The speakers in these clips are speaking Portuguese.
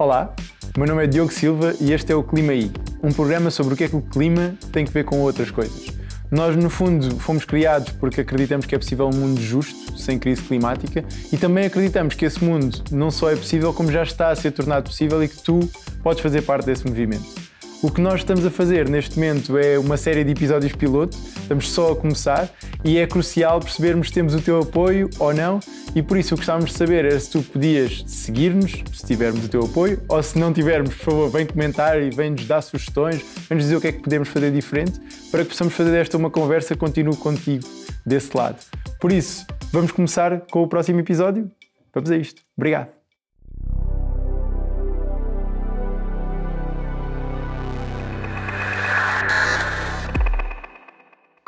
Olá, meu nome é Diogo Silva e este é o Clima I, um programa sobre o que é que o clima tem que ver com outras coisas. Nós, no fundo, fomos criados porque acreditamos que é possível um mundo justo, sem crise climática, e também acreditamos que esse mundo não só é possível, como já está a ser tornado possível e que tu podes fazer parte desse movimento. O que nós estamos a fazer neste momento é uma série de episódios piloto, estamos só a começar e é crucial percebermos se temos o teu apoio ou não e por isso o que gostávamos de saber era se tu podias seguir-nos, se tivermos o teu apoio, ou se não tivermos, por favor, vem comentar e vem nos dar sugestões, vem nos dizer o que é que podemos fazer diferente para que possamos fazer desta uma conversa contínua contigo desse lado. Por isso, vamos começar com o próximo episódio? Vamos a isto. Obrigado.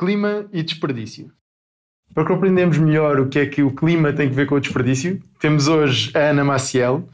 Clima e desperdício. Para compreendermos melhor o que é que o clima tem a ver com o desperdício, temos hoje a Ana Maciel.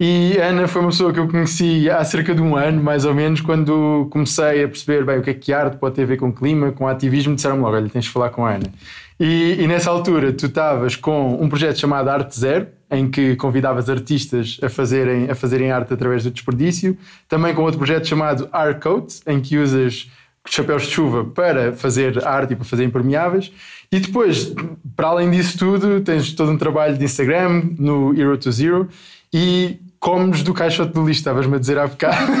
E a Ana foi uma pessoa que eu conheci há cerca de um ano, mais ou menos, quando comecei a perceber bem o que é que arte pode ter a ver com clima, com ativismo, disseram-me logo, olha, tens de falar com a Ana. E, e nessa altura tu estavas com um projeto chamado Arte Zero, em que convidavas artistas a fazerem, a fazerem arte através do desperdício, também com outro projeto chamado Coat, em que usas chapéus de chuva para fazer arte e para fazer impermeáveis. E depois, para além disso tudo, tens todo um trabalho de Instagram no Hero to Zero e comes do caixote de lixo, estavas-me a dizer há bocado.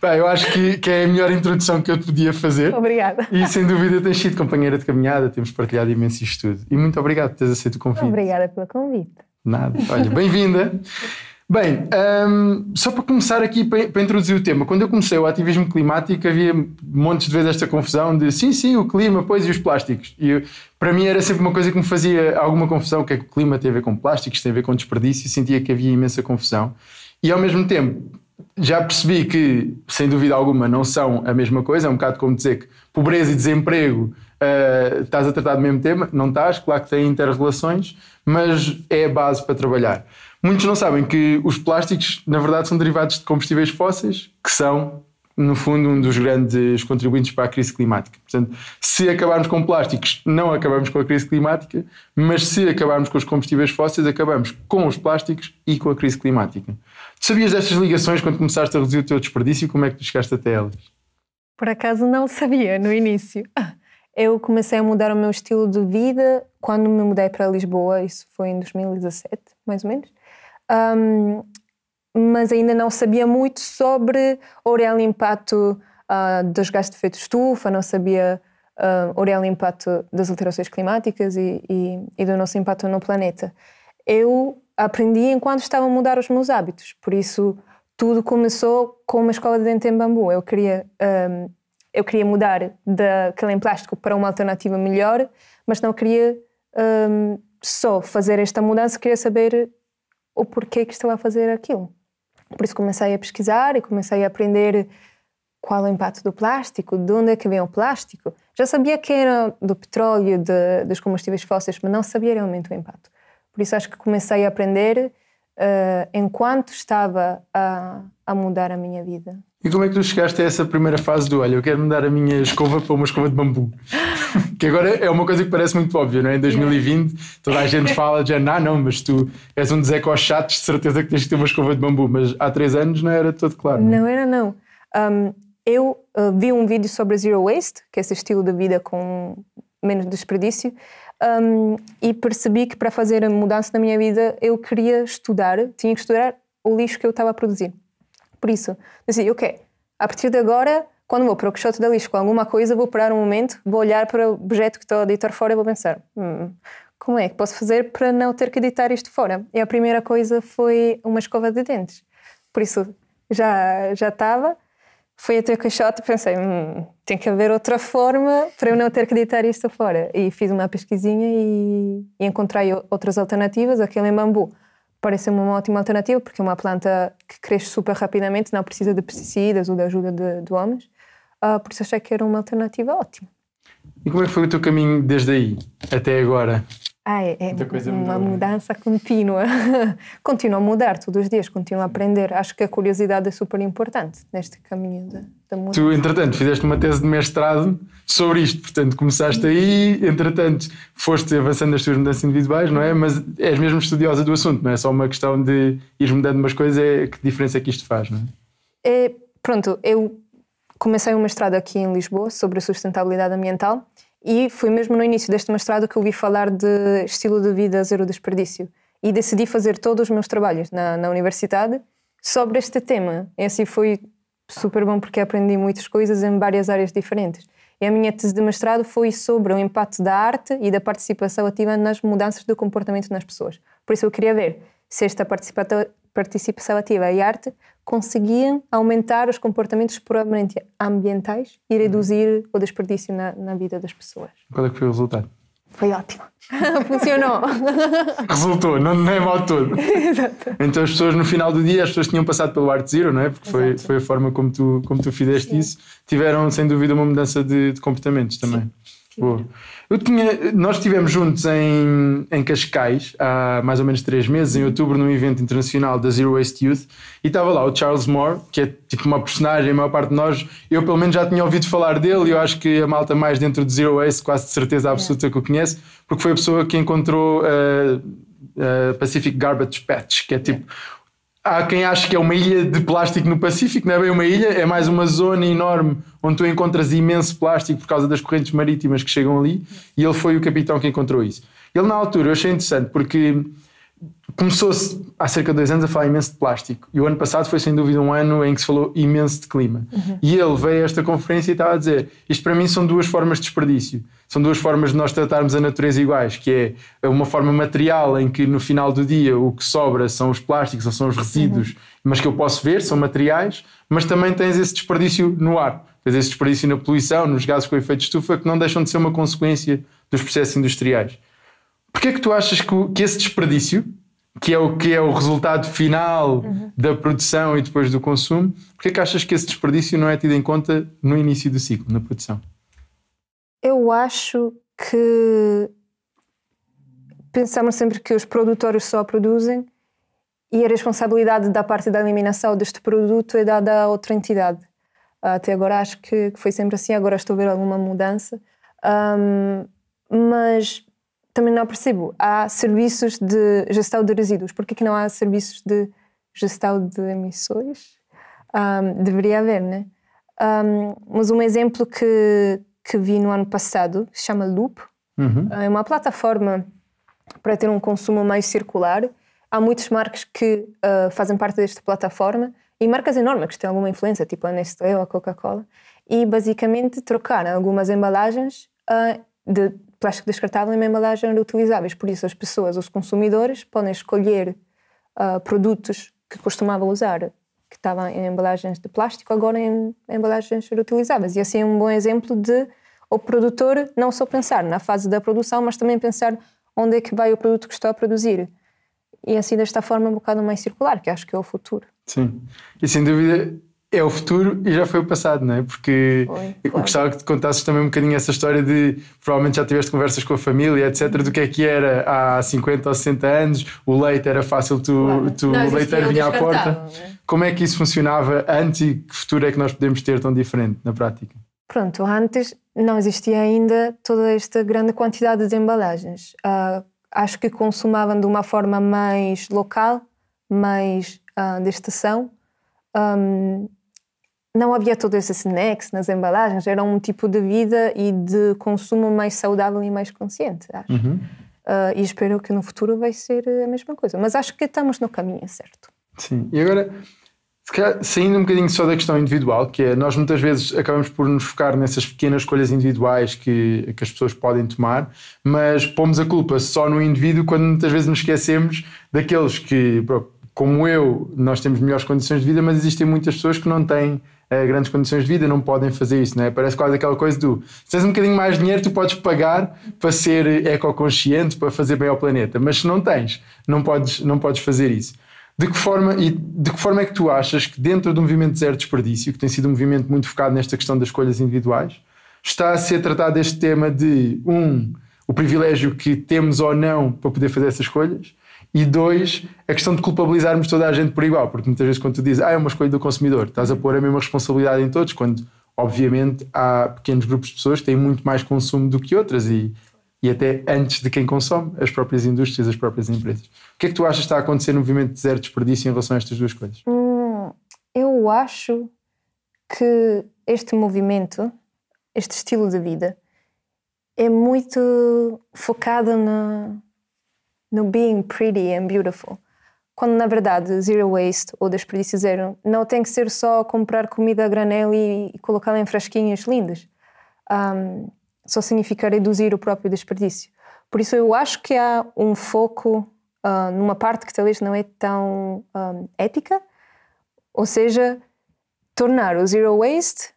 Bem, eu acho que, que é a melhor introdução que eu te podia fazer. Obrigada. E sem dúvida tens sido companheira de caminhada, temos partilhado imenso isto tudo. E muito obrigado por teres aceito o convite. Obrigada pelo convite. Nada. Olha, bem-vinda. Bem, um, só para começar aqui, para, para, introduzir o tema, quando eu comecei o ativismo climático havia montes de vezes esta confusão de sim, sim, o clima, pois e os plásticos. E eu, para mim era sempre uma coisa que me fazia alguma confusão, o que é que o clima tem a ver com plásticos, tem a ver com desperdício, e sentia que havia imensa confusão. E ao mesmo tempo já percebi que, sem dúvida alguma, não são a mesma coisa, é um bocado como dizer que pobreza e desemprego uh, estás a tratar do mesmo tema, não estás, claro que tem interrelações, mas é a base para trabalhar. Muitos não sabem que os plásticos, na verdade, são derivados de combustíveis fósseis, que são, no fundo, um dos grandes contribuintes para a crise climática. Portanto, se acabarmos com plásticos, não acabamos com a crise climática, mas se acabarmos com os combustíveis fósseis, acabamos com os plásticos e com a crise climática. Tu sabias destas ligações quando começaste a reduzir o teu desperdício? Como é que tu chegaste até elas? Por acaso não sabia no início. Eu comecei a mudar o meu estilo de vida quando me mudei para Lisboa, isso foi em 2017, mais ou menos um, mas ainda não sabia muito sobre o real impacto uh, dos gases de efeito estufa, não sabia uh, o real impacto das alterações climáticas e, e, e, do nosso impacto no planeta. Eu aprendi enquanto estava a mudar os meus hábitos, por isso tudo começou com uma escola de dente em bambu. Eu queria, um, eu queria mudar daquele em plástico para uma alternativa melhor, mas não queria um, só fazer esta mudança, queria saber o porquê que estava a fazer aquilo. Por isso comecei a pesquisar e comecei a aprender qual é o impacto do plástico, de onde é que vem o plástico. Já sabia que era do petróleo, de, dos combustíveis fósseis, mas não sabia realmente o impacto. Por isso acho que comecei a aprender uh, enquanto estava a, a mudar a minha vida. E como é que tu chegaste a essa primeira fase do olha, eu quero mudar a minha escova para uma escova de bambu? que agora é uma coisa que parece muito óbvia, não é? Em 2020 toda a gente fala de ah, não, mas tu és um deseco aos chatos, de certeza que tens de ter uma escova de bambu, mas há três anos não era todo claro. Não, não era, não. Um, eu uh, vi um vídeo sobre Zero Waste, que é esse estilo de vida com menos desperdício, um, e percebi que para fazer a mudança na minha vida eu queria estudar, tinha que estudar o lixo que eu estava a produzir. Por isso, dizia, ok, a partir de agora, quando vou para o caixote da lixo com alguma coisa, vou parar um momento, vou olhar para o objeto que estou a editar fora e vou pensar, hum, como é que posso fazer para não ter que editar isto fora? E a primeira coisa foi uma escova de dentes. Por isso, já, já estava, fui até o caixote e pensei, hum, tem que haver outra forma para eu não ter que editar isto fora. E fiz uma pesquisinha e, e encontrei outras alternativas, aquele em bambu parece-me uma ótima alternativa, porque é uma planta que cresce super rapidamente, não precisa de pesticidas ou da ajuda de, de homens. Uh, por isso achei que era uma alternativa ótima. E como é que foi o teu caminho desde aí até agora? Ah, é, é uma mudou. mudança contínua. continua a mudar todos os dias, continua a aprender. Acho que a curiosidade é super importante neste caminho da, da mudança. Tu, entretanto, fizeste uma tese de mestrado sobre isto, portanto, começaste aí, entretanto, foste avançando nas tuas mudanças individuais, não é? Mas és mesmo estudiosa do assunto, não é só uma questão de ir mudando umas coisas, é que diferença é que isto faz, não é? é pronto, eu comecei um mestrado aqui em Lisboa sobre a sustentabilidade ambiental e foi mesmo no início deste mestrado que ouvi falar de estilo de vida zero desperdício. E decidi fazer todos os meus trabalhos na, na universidade sobre este tema. E assim foi super bom porque aprendi muitas coisas em várias áreas diferentes. E a minha tese de mestrado foi sobre o impacto da arte e da participação ativa nas mudanças do comportamento nas pessoas. Por isso eu queria ver se esta participação ativa e arte conseguiam aumentar os comportamentos puramente ambientais e reduzir o desperdício na, na vida das pessoas. Qual é que foi o resultado? Foi ótimo. Funcionou. Resultou, não, não é mal todo. Exato. Então as pessoas no final do dia, as pessoas tinham passado pelo Art Zero, não é? Porque foi, foi a forma como tu, como tu fizeste Sim. isso. Tiveram sem dúvida uma mudança de, de comportamentos também. Sim. Boa. Eu tinha, nós estivemos juntos em, em Cascais há mais ou menos três meses, em outubro, num evento internacional da Zero Waste Youth, e estava lá o Charles Moore, que é tipo uma personagem, a maior parte de nós, eu pelo menos já tinha ouvido falar dele, e eu acho que a malta mais dentro de Zero Waste, quase de certeza absoluta que o conhece, porque foi a pessoa que encontrou a uh, uh, Pacific Garbage Patch, que é tipo há quem ache que é uma ilha de plástico no Pacífico, não é bem uma ilha, é mais uma zona enorme onde tu encontras imenso plástico por causa das correntes marítimas que chegam ali, e ele foi o capitão que encontrou isso. Ele, na altura, eu achei interessante porque começou-se há cerca de dois anos a falar imenso de plástico. E o ano passado foi sem dúvida um ano em que se falou imenso de clima. Uhum. E ele veio a esta conferência e estava a dizer: isto para mim são duas formas de desperdício. São duas formas de nós tratarmos a natureza iguais, que é uma forma material em que no final do dia o que sobra são os plásticos ou são os resíduos, uhum. mas que eu posso ver, são materiais, mas também tens esse desperdício no ar. Tens esse desperdício na poluição, nos gases com efeito de estufa, que não deixam de ser uma consequência dos processos industriais. Porquê é que tu achas que, que esse desperdício que é o que é o resultado final uhum. da produção e depois do consumo, porque é que achas que esse desperdício não é tido em conta no início do ciclo, na produção? Eu acho que pensamos sempre que os produtores só produzem e a responsabilidade da parte da eliminação deste produto é dada a outra entidade. Até agora acho que foi sempre assim, agora estou a ver alguma mudança. Um, mas também não percebo. Há serviços de gestão de resíduos. Por que não há serviços de gestão de emissões? Um, deveria haver, né? Um, mas um exemplo que, que vi no ano passado se chama Loop. Uhum. É uma plataforma para ter um consumo mais circular. Há muitas marcas que uh, fazem parte desta plataforma e marcas enormes que têm alguma influência, tipo a Nestlé ou a Coca-Cola, e basicamente trocaram algumas embalagens uh, de plástico descartável e uma embalagem reutilizáveis. Por isso, as pessoas, os consumidores, podem escolher uh, produtos que costumavam usar, que estavam em embalagens de plástico, agora em, em embalagens reutilizáveis. E assim é um bom exemplo de o produtor não só pensar na fase da produção, mas também pensar onde é que vai o produto que está a produzir. E assim, desta forma, um bocado mais circular, que acho que é o futuro. Sim. E sem dúvida, é o futuro e já foi o passado, não é? Porque foi, claro. eu gostava que te contasses também um bocadinho essa história de provavelmente já tiveste conversas com a família, etc., do que é que era há 50 ou 60 anos, o leite era fácil, tu, claro. tu não, o leiteiro vinha à porta. Né? Como é que isso funcionava antes e que futuro é que nós podemos ter tão diferente na prática? Pronto, antes não existia ainda toda esta grande quantidade de embalagens. Uh, acho que consumavam de uma forma mais local, mais uh, de estação. Um, não havia todo esse snacks nas embalagens, era um tipo de vida e de consumo mais saudável e mais consciente, acho. Uhum. Uh, e espero que no futuro vai ser a mesma coisa. Mas acho que estamos no caminho certo. Sim, e agora, calhar, saindo um bocadinho só da questão individual, que é nós muitas vezes acabamos por nos focar nessas pequenas escolhas individuais que, que as pessoas podem tomar, mas pomos a culpa só no indivíduo quando muitas vezes nos esquecemos daqueles que, como eu, nós temos melhores condições de vida, mas existem muitas pessoas que não têm uh, grandes condições de vida, não podem fazer isso, não é? Parece quase aquela coisa do se tens um bocadinho mais de dinheiro, tu podes pagar para ser ecoconsciente, para fazer bem ao planeta, mas se não tens, não podes, não podes fazer isso. De que, forma, e de que forma é que tu achas que dentro do movimento Zero Desperdício, que tem sido um movimento muito focado nesta questão das escolhas individuais, está a ser tratado este tema de, um, o privilégio que temos ou não para poder fazer essas escolhas. E dois, a questão de culpabilizarmos toda a gente por igual, porque muitas vezes quando tu dizes, ah, é uma escolha do consumidor, estás a pôr a mesma responsabilidade em todos, quando obviamente há pequenos grupos de pessoas que têm muito mais consumo do que outras e, e até antes de quem consome, as próprias indústrias, as próprias empresas. O que é que tu achas que está a acontecer no movimento de zero desperdício em relação a estas duas coisas? Hum, eu acho que este movimento, este estilo de vida, é muito focado no, no being pretty and beautiful. Quando na verdade zero waste ou desperdício zero não tem que ser só comprar comida a granel e, e colocá-la em frasquinhas lindas. Um, só significa reduzir o próprio desperdício. Por isso eu acho que há um foco uh, numa parte que talvez não é tão um, ética, ou seja, tornar o zero waste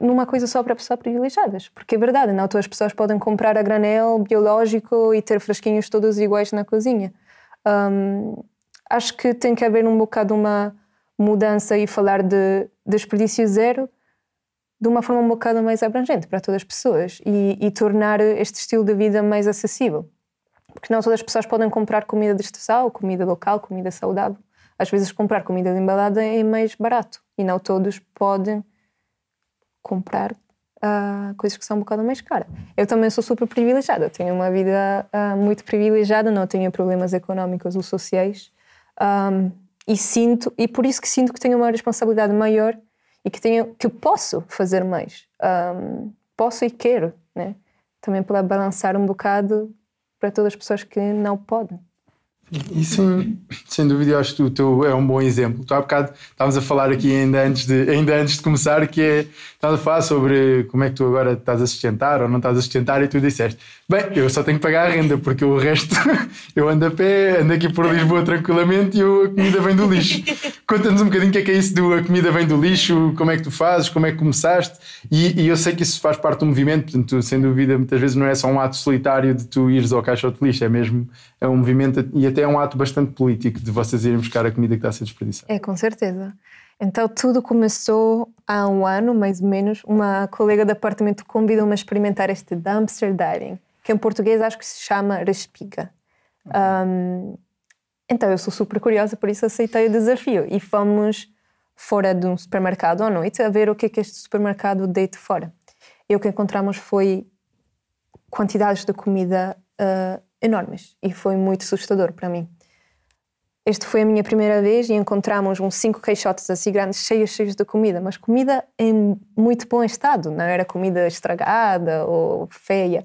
numa coisa só para pessoas privilegiadas. Porque é verdade, não todas as pessoas podem comprar a granel biológico e ter frasquinhos todos iguais na cozinha. Um, acho que tem que haver um bocado uma mudança e falar de desperdício zero de uma forma um bocado mais abrangente para todas as pessoas e, e tornar este estilo de vida mais acessível. Porque não todas as pessoas podem comprar comida de estação, comida local, comida saudável. Às vezes comprar comida embalada é mais barato e não todos podem comprar uh, coisas que são um bocado mais caras. Eu também sou super privilegiada, tenho uma vida uh, muito privilegiada, não tenho problemas económicos ou sociais um, e sinto e por isso que sinto que tenho uma responsabilidade maior e que tenho que posso fazer mais, um, posso e quero, né? Também para balançar um bocado para todas as pessoas que não podem. E sim, sem dúvida, eu acho que o teu é um bom exemplo. Tu há bocado estávamos a falar aqui ainda antes de, ainda antes de começar, que é, estávamos a falar sobre como é que tu agora estás a sustentar ou não estás a sustentar e tu disseste, bem, eu só tenho que pagar a renda, porque o resto eu ando a pé, ando aqui por Lisboa tranquilamente e a comida vem do lixo. Conta-nos um bocadinho o que é que é isso do a comida vem do lixo, como é que tu fazes, como é que começaste e, e eu sei que isso faz parte do movimento, portanto, sem dúvida, muitas vezes não é só um ato solitário de tu ires ao caixote de lixo, é mesmo é um movimento e até é um ato bastante político de vocês irem buscar a comida que está a ser desperdiçada. É, com certeza. Então tudo começou há um ano, mais ou menos. Uma colega do apartamento convidou-me a experimentar este dumpster diving, que em português acho que se chama respiga. Um, então eu sou super curiosa, por isso aceitei o desafio e fomos fora de um supermercado à noite a ver o que é que este supermercado deita fora. E o que encontramos foi quantidades de comida uh, enormes e foi muito assustador para mim. Este foi a minha primeira vez e encontramos uns cinco caixotes assim grandes, cheios, cheios de comida, mas comida em muito bom estado, não era comida estragada ou feia.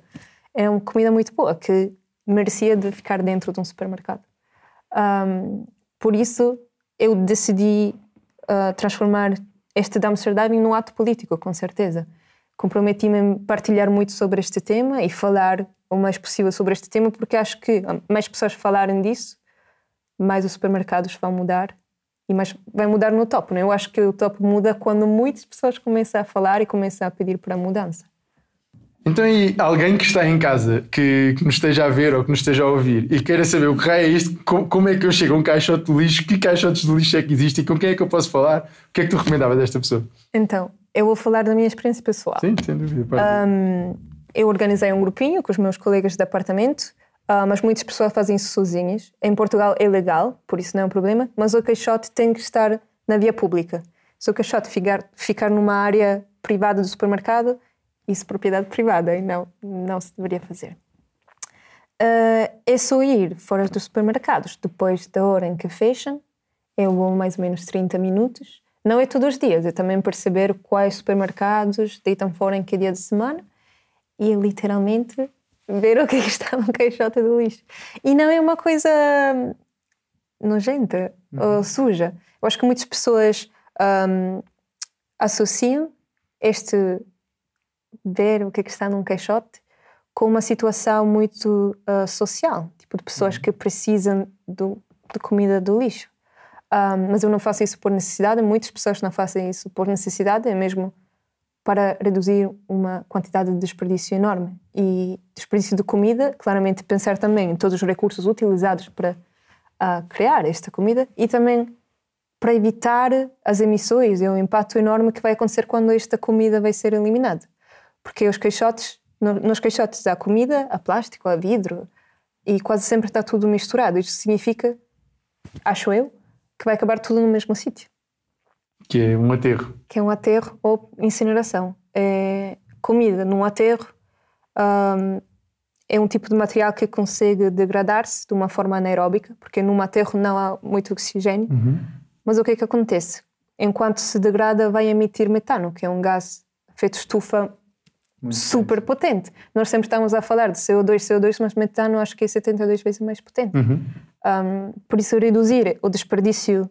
Era uma comida muito boa que merecia de ficar dentro de um supermercado. Um, por isso, eu decidi uh, transformar este dumpster diving num ato político, com certeza. Comprometi-me a partilhar muito sobre este tema e falar o mais possível sobre este tema, porque acho que mais pessoas falarem disso, mais os supermercados vão mudar e mais vai mudar no topo. Né? Eu acho que o topo muda quando muitas pessoas começam a falar e começam a pedir para a mudança. Então, e alguém que está em casa, que, que nos esteja a ver ou que nos esteja a ouvir e queira saber o que é isto, como, como, é que eu chego a um caixote de lixo, que caixotes de lixo é que existem, com quem é que eu posso falar, o que é que tu recomendavas desta pessoa? Então, eu vou falar da minha experiência pessoal. Sim, sem dúvida. Um, eu organizei um grupinho com os meus colegas de apartamento, uh, mas muitas pessoas fazem isso sozinhas. Em Portugal é legal, por isso não é um problema, mas o caixote tem que estar na via pública. Se o caixote ficar, ficar numa área privada do supermercado, isso é propriedade privada e não, não se deveria fazer. Uh, é só ir fora dos supermercados depois da hora em que fecham, eu é vou mais ou menos 30 minutos. Não é todos os dias, é também perceber quais supermercados deitam fora em que dia de semana e literalmente ver o que, é está no caixote do lixo. E não é uma coisa nojenta uhum. ou suja. Eu acho que muitas pessoas um, associam este ver o que, é que está num caixote com uma situação muito uh, social, tipo de pessoas uhum. que precisam do, de comida do lixo. Um, mas eu não faço isso por necessidade, muitas pessoas não fazem isso por necessidade, é mesmo para reduzir uma quantidade de desperdício enorme. E desperdício de comida, claramente pensar também em todos os recursos utilizados para uh, criar esta comida e também para evitar as emissões e o impacto enorme que vai acontecer quando esta comida vai ser eliminada. Porque os caixotes nos caixotes há comida, há plástico, há vidro e quase sempre está tudo misturado. Isto significa, acho eu, que vai acabar tudo no mesmo sítio. Que é um aterro. Que é um aterro ou incineração. É comida num aterro um, é um tipo de material que consegue degradar-se de uma forma anaeróbica, porque num aterro não há muito oxigênio. Uhum. Mas o que é que acontece? Enquanto se degrada, vai emitir metano, que é um gás feito estufa muito super bem. potente. Nós sempre estamos a falar de CO2, CO2, mas metano acho que é 72 vezes mais potente. Uhum. Um, por isso, reduzir o desperdício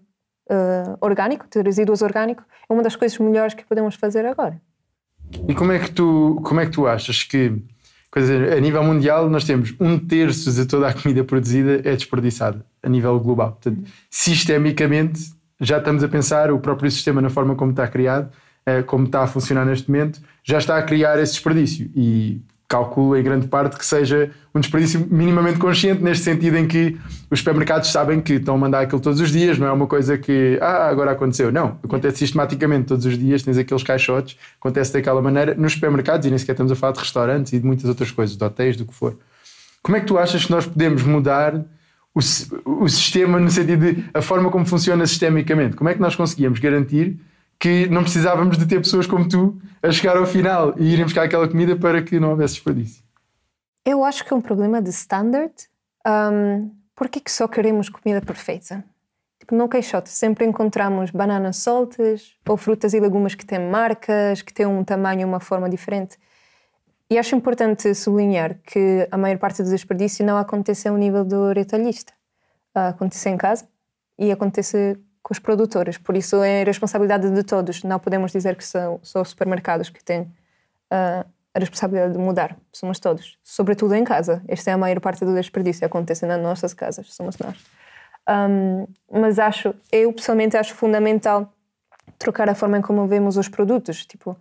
uh, orgânico, de resíduos orgânicos, é uma das coisas melhores que podemos fazer agora. E como é que tu, como é que tu achas que, dizer, a nível mundial, nós temos um terço de toda a comida produzida é desperdiçada, a nível global. Portanto, sistemicamente, já estamos a pensar o próprio sistema na forma como está criado, eh, como está a funcionar neste momento, já está a criar esse desperdício. E calculo em grande parte que seja um desperdício minimamente consciente, neste sentido em que os supermercados sabem que estão a mandar aquilo todos os dias, não é uma coisa que, ah, agora aconteceu. Não, acontece sistematicamente todos os dias, tens aqueles caixotes, acontece daquela maneira nos supermercados e nem sequer estamos a falar de restaurantes e de muitas outras coisas, de hotéis, do que for. Como é que tu achas que nós podemos mudar o, o sistema no sentido de a forma como funciona sistemicamente? Como é que nós conseguíamos garantir que não precisávamos de ter pessoas como tu a chegar ao final e irem buscar aquela comida para que não houvesse desperdício? Eu acho que é um problema de standard. Um, Por que só queremos comida perfeita? Tipo, no queixote sempre encontramos bananas soltas ou frutas e legumes que têm marcas, que têm um tamanho uma forma diferente. E acho importante sublinhar que a maior parte do desperdício não acontece ao nível do retalhista. Acontece em casa e acontece com os produtores. Por isso é responsabilidade de todos. Não podemos dizer que são só os supermercados que têm uh, a responsabilidade de mudar. Somos todos. Sobretudo em casa. Esta é a maior parte do desperdício. Acontece nas nossas casas. Somos nós. Um, mas acho, eu pessoalmente acho fundamental trocar a forma como vemos os produtos. Tipo,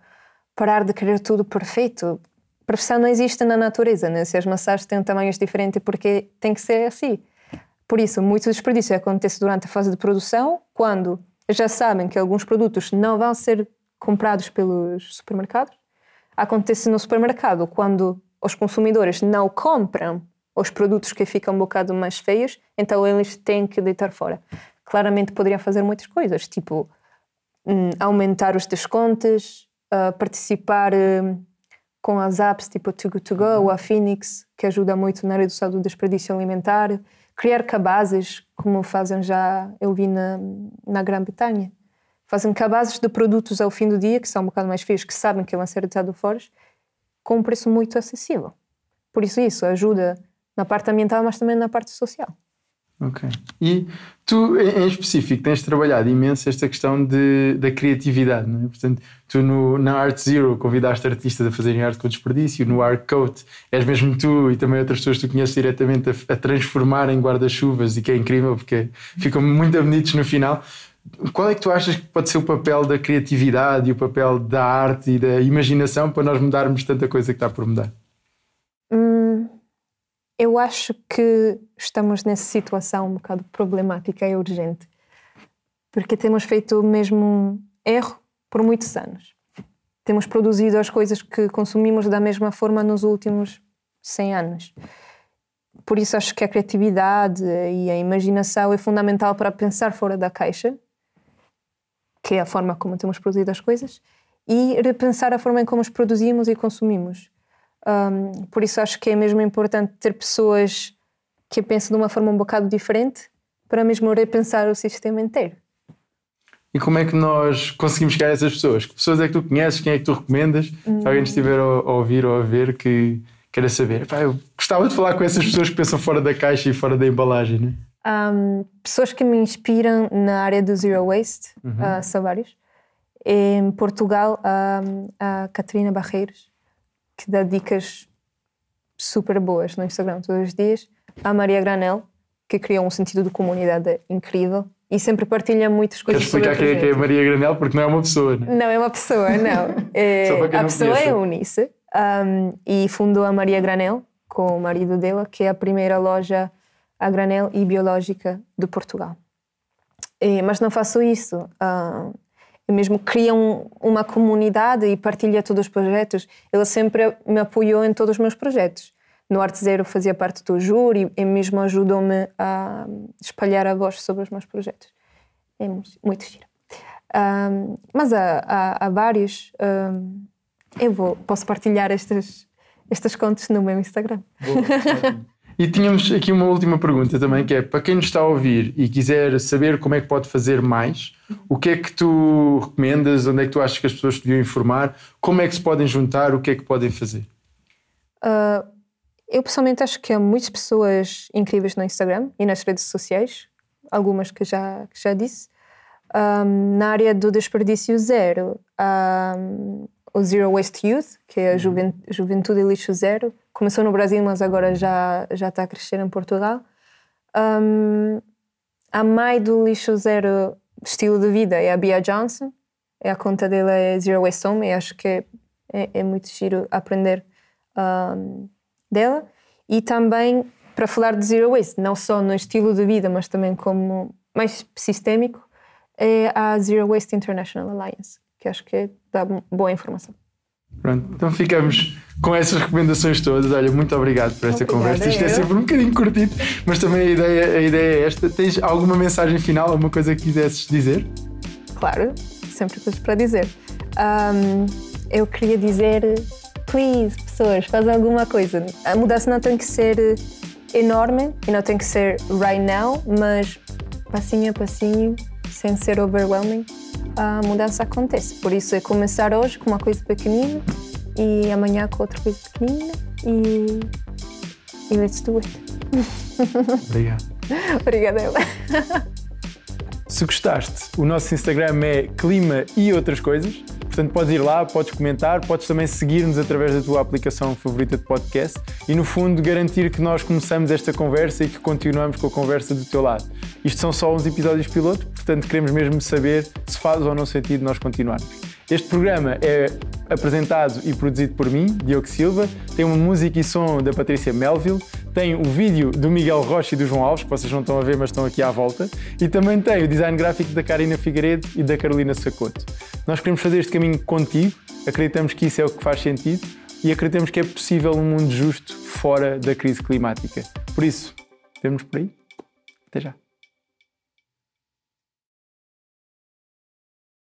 parar de querer tudo perfeito. Perfeição não existe na natureza. Né? Se as maçãs têm tamanhos diferentes, porque tem que ser assim. Por isso, muito desperdício acontece durante a fase de produção, quando já sabem que alguns produtos não vão ser comprados pelos supermercados. Acontece no supermercado, quando os consumidores não compram os produtos que ficam um bocado mais feios, então eles têm que deitar fora. Claramente poderiam fazer muitas coisas, tipo hum, aumentar os descontos, uh, participar uh, com as apps tipo Too Good To Go ou a Phoenix, que ajuda muito na redução do desperdício alimentar criar cabazes, como fazem já, eu vi na, na Grã-Bretanha. Fazem cabazes de produtos ao fim do dia, que são um bocado mais feios, que sabem que vão ser deitados fora, com um preço muito acessível. Por isso, isso ajuda na parte ambiental, mas também na parte social. Ok. E tu, em específico, tens trabalhado imenso esta questão de, da criatividade, não é? Portanto, tu no, na Art Zero convidaste artistas a fazerem arte com desperdício, no Art Coat és mesmo tu e também outras pessoas que tu conheces diretamente a, a transformar em guarda-chuvas e que é incrível porque ficam muito bonitos no final. Qual é que tu achas que pode ser o papel da criatividade e o papel da arte e da imaginação para nós mudarmos tanta coisa que está por mudar? Eu acho que estamos nessa situação um bocado problemática e urgente, porque temos feito o mesmo erro por muitos anos. Temos produzido as coisas que consumimos da mesma forma nos últimos 100 anos. Por isso acho que a criatividade e a imaginação é fundamental para pensar fora da caixa, que é a forma como temos produzido as coisas, e repensar a forma em como as produzimos e consumimos. Um, por isso acho que é mesmo importante ter pessoas que pensam de uma forma um bocado diferente para mesmo repensar o sistema inteiro. E como é que nós conseguimos chegar a essas pessoas? Que pessoas é que tu conheces? Quem é que tu recomendas? Hum. Se alguém estiver a, a, ouvir ou a ver que queira saber. Pá, eu gostava de falar com essas pessoas que pensam fora da caixa e fora da embalagem, né? Um, pessoas que me inspiram na área do Zero Waste, uhum. uh, são vários. Em Portugal, um, a Catarina Barreiros, que dá dicas super boas no Instagram todos os dias. A Maria Granel, que criou um sentido de comunidade incrível e sempre partilha muitas coisas. Queres explicar quem é, que é a Maria Granel? Porque não é uma pessoa, não é? Não é uma pessoa, não. É, a pessoa conhece. é a Unice um, e fundou a Maria Granel com o marido dela, que é a primeira loja a granel e biológica de Portugal. E, mas não faço isso. Uh, mesmo cria um, uma comunidade e partilha todos os projetos. Ele sempre me apoiou em todos os meus projetos. No Arte Zero fazia parte do júri e mesmo ajudou-me a espalhar a voz sobre os meus projetos. É muito, muito giro. Um, mas há, há, há vários. Um, eu vou, posso partilhar estas, estas contas no meu Instagram. Boa, e tínhamos aqui uma última pergunta também, que é para quem nos está a ouvir e quiser saber como é que pode fazer mais, o que é que tu recomendas, onde é que tu achas que as pessoas deviam informar, como é que se podem juntar, o que é que podem fazer? Uh, eu pessoalmente acho que há muitas pessoas incríveis no Instagram e nas redes sociais, algumas que já, que já disse. Um, na área do desperdício zero, um, o Zero Waste Youth, que é a uhum. Juventude e Lixo Zero, começou no Brasil, mas agora já, já está a crescer em Portugal. Um, a mãe do Lixo Zero Estilo de Vida é a Bia Johnson, é a conta dele é Zero Waste Home, e acho que é, é, é muito giro aprender um, dela. E também, para falar de Zero Waste, não só no estilo de vida, mas também como mais sistémico, é a Zero Waste International Alliance, que acho que dá boa informação. Pronto, então ficamos com essas recomendações todas. Olha, muito obrigado por esta Obrigada conversa. Isto é sempre um bocadinho curtido, mas também a ideia, a ideia é esta. Tens alguma mensagem final, alguma coisa que quisesses dizer? Claro, sempre coisas para dizer. Um, eu queria dizer, please, pessoas, fazem alguma coisa. A mudança não tem que ser enorme e não tem que ser right now, mas passinho a passinho sem ser overwhelming, a mudança acontece. Por isso é começar hoje com uma coisa pequenina e amanhã com outra coisa pequenina e, e let's do it. Obrigado. Obrigada, Ela. Se gostaste, o nosso Instagram é clima e outras coisas. Portanto, podes ir lá, podes comentar, podes também seguir-nos através da tua aplicação favorita de podcast e, no fundo, garantir que nós começamos esta conversa e que continuamos com a conversa do teu lado. Isto são só uns episódios piloto, portanto, queremos mesmo saber se faz ou não sentido nós continuarmos. Este programa é apresentado e produzido por mim, Diogo Silva, tem uma música e som da Patrícia Melville, tem o vídeo do Miguel Rocha e do João Alves, que vocês não estão a ver, mas estão aqui à volta, e também tem o design gráfico da Karina Figueiredo e da Carolina Sacoto. Nós queremos fazer este caminho contigo, acreditamos que isso é o que faz sentido e acreditamos que é possível um mundo justo fora da crise climática. Por isso, temos por aí. Até já.